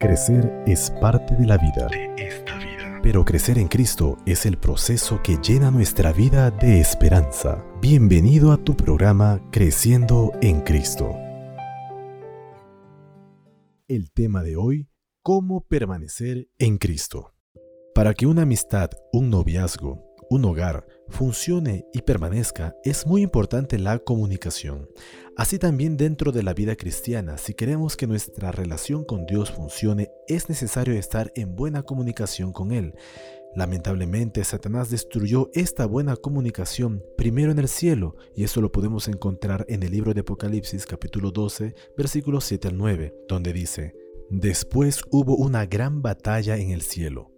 Crecer es parte de la vida. Pero crecer en Cristo es el proceso que llena nuestra vida de esperanza. Bienvenido a tu programa Creciendo en Cristo. El tema de hoy, cómo permanecer en Cristo. Para que una amistad, un noviazgo, un hogar funcione y permanezca, es muy importante la comunicación. Así también dentro de la vida cristiana, si queremos que nuestra relación con Dios funcione, es necesario estar en buena comunicación con Él. Lamentablemente, Satanás destruyó esta buena comunicación primero en el cielo, y eso lo podemos encontrar en el libro de Apocalipsis capítulo 12, versículos 7 al 9, donde dice, Después hubo una gran batalla en el cielo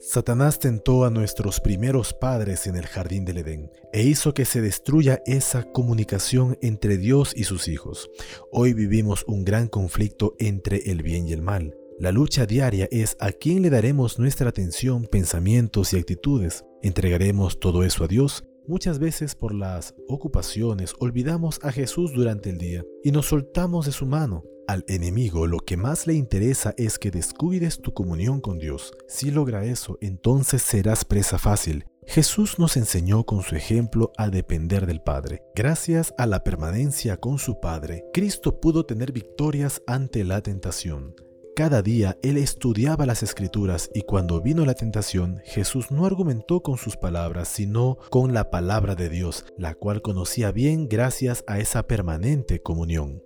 Satanás tentó a nuestros primeros padres en el jardín del Edén e hizo que se destruya esa comunicación entre Dios y sus hijos. Hoy vivimos un gran conflicto entre el bien y el mal. La lucha diaria es a quién le daremos nuestra atención, pensamientos y actitudes. ¿Entregaremos todo eso a Dios? Muchas veces por las ocupaciones olvidamos a Jesús durante el día y nos soltamos de su mano. Al enemigo lo que más le interesa es que descuides tu comunión con Dios. Si logra eso, entonces serás presa fácil. Jesús nos enseñó con su ejemplo a depender del Padre. Gracias a la permanencia con su Padre, Cristo pudo tener victorias ante la tentación. Cada día él estudiaba las escrituras y cuando vino la tentación, Jesús no argumentó con sus palabras, sino con la palabra de Dios, la cual conocía bien gracias a esa permanente comunión.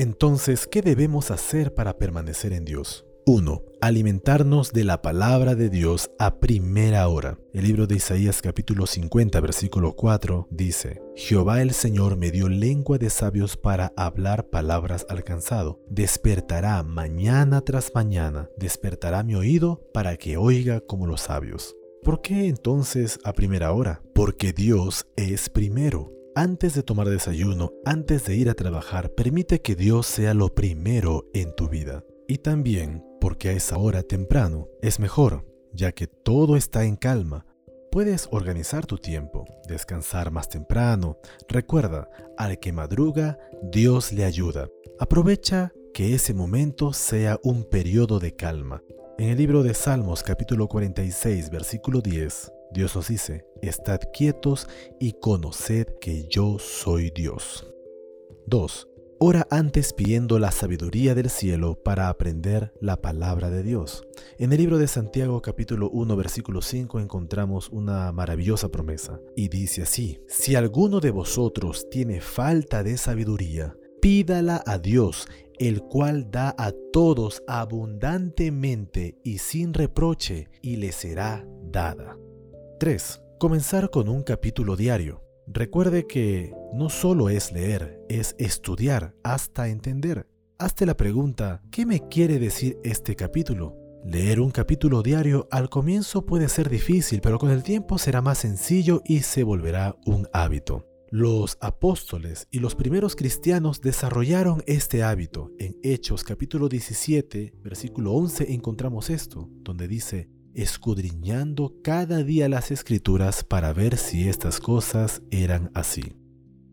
Entonces, ¿qué debemos hacer para permanecer en Dios? 1. Alimentarnos de la palabra de Dios a primera hora. El libro de Isaías capítulo 50 versículo 4 dice, Jehová el Señor me dio lengua de sabios para hablar palabras al cansado. Despertará mañana tras mañana, despertará mi oído para que oiga como los sabios. ¿Por qué entonces a primera hora? Porque Dios es primero. Antes de tomar desayuno, antes de ir a trabajar, permite que Dios sea lo primero en tu vida. Y también porque a esa hora temprano es mejor, ya que todo está en calma. Puedes organizar tu tiempo, descansar más temprano. Recuerda, al que madruga, Dios le ayuda. Aprovecha que ese momento sea un periodo de calma. En el libro de Salmos capítulo 46 versículo 10 Dios nos dice, estad quietos y conoced que yo soy Dios. 2. Ora antes pidiendo la sabiduría del cielo para aprender la palabra de Dios. En el libro de Santiago capítulo 1 versículo 5 encontramos una maravillosa promesa y dice así, si alguno de vosotros tiene falta de sabiduría, pídala a Dios, el cual da a todos abundantemente y sin reproche, y le será dada. 3. Comenzar con un capítulo diario. Recuerde que no solo es leer, es estudiar hasta entender. Hazte la pregunta, ¿qué me quiere decir este capítulo? Leer un capítulo diario al comienzo puede ser difícil, pero con el tiempo será más sencillo y se volverá un hábito. Los apóstoles y los primeros cristianos desarrollaron este hábito. En Hechos capítulo 17, versículo 11 encontramos esto, donde dice, escudriñando cada día las escrituras para ver si estas cosas eran así.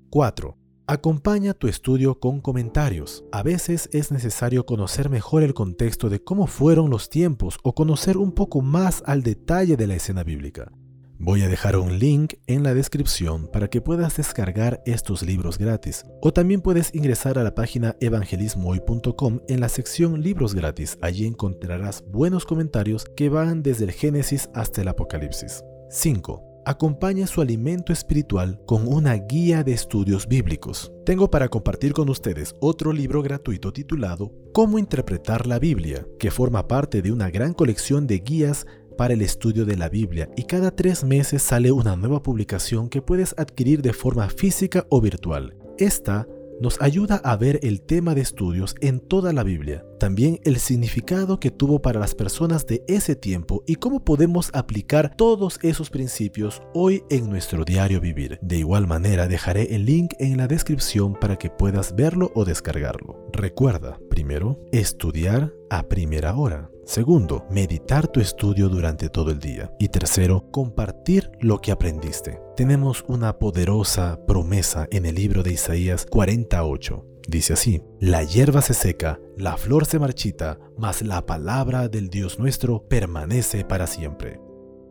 4. Acompaña tu estudio con comentarios. A veces es necesario conocer mejor el contexto de cómo fueron los tiempos o conocer un poco más al detalle de la escena bíblica. Voy a dejar un link en la descripción para que puedas descargar estos libros gratis. O también puedes ingresar a la página evangelismohoy.com en la sección libros gratis. Allí encontrarás buenos comentarios que van desde el Génesis hasta el Apocalipsis. 5 acompaña su alimento espiritual con una guía de estudios bíblicos. Tengo para compartir con ustedes otro libro gratuito titulado Cómo interpretar la Biblia, que forma parte de una gran colección de guías para el estudio de la Biblia y cada tres meses sale una nueva publicación que puedes adquirir de forma física o virtual. Esta nos ayuda a ver el tema de estudios en toda la Biblia, también el significado que tuvo para las personas de ese tiempo y cómo podemos aplicar todos esos principios hoy en nuestro diario vivir. De igual manera dejaré el link en la descripción para que puedas verlo o descargarlo. Recuerda, primero, estudiar a primera hora. Segundo, meditar tu estudio durante todo el día. Y tercero, compartir lo que aprendiste. Tenemos una poderosa promesa en el libro de Isaías 48. Dice así, la hierba se seca, la flor se marchita, mas la palabra del Dios nuestro permanece para siempre.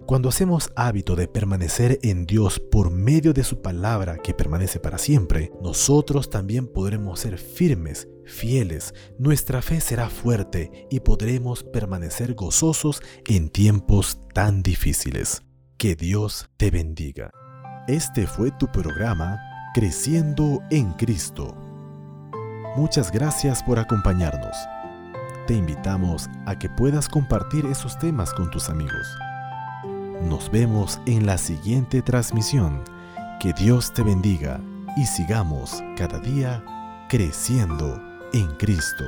Cuando hacemos hábito de permanecer en Dios por medio de su palabra que permanece para siempre, nosotros también podremos ser firmes, fieles, nuestra fe será fuerte y podremos permanecer gozosos en tiempos tan difíciles. Que Dios te bendiga. Este fue tu programa Creciendo en Cristo. Muchas gracias por acompañarnos. Te invitamos a que puedas compartir esos temas con tus amigos. Nos vemos en la siguiente transmisión. Que Dios te bendiga y sigamos cada día creciendo en Cristo.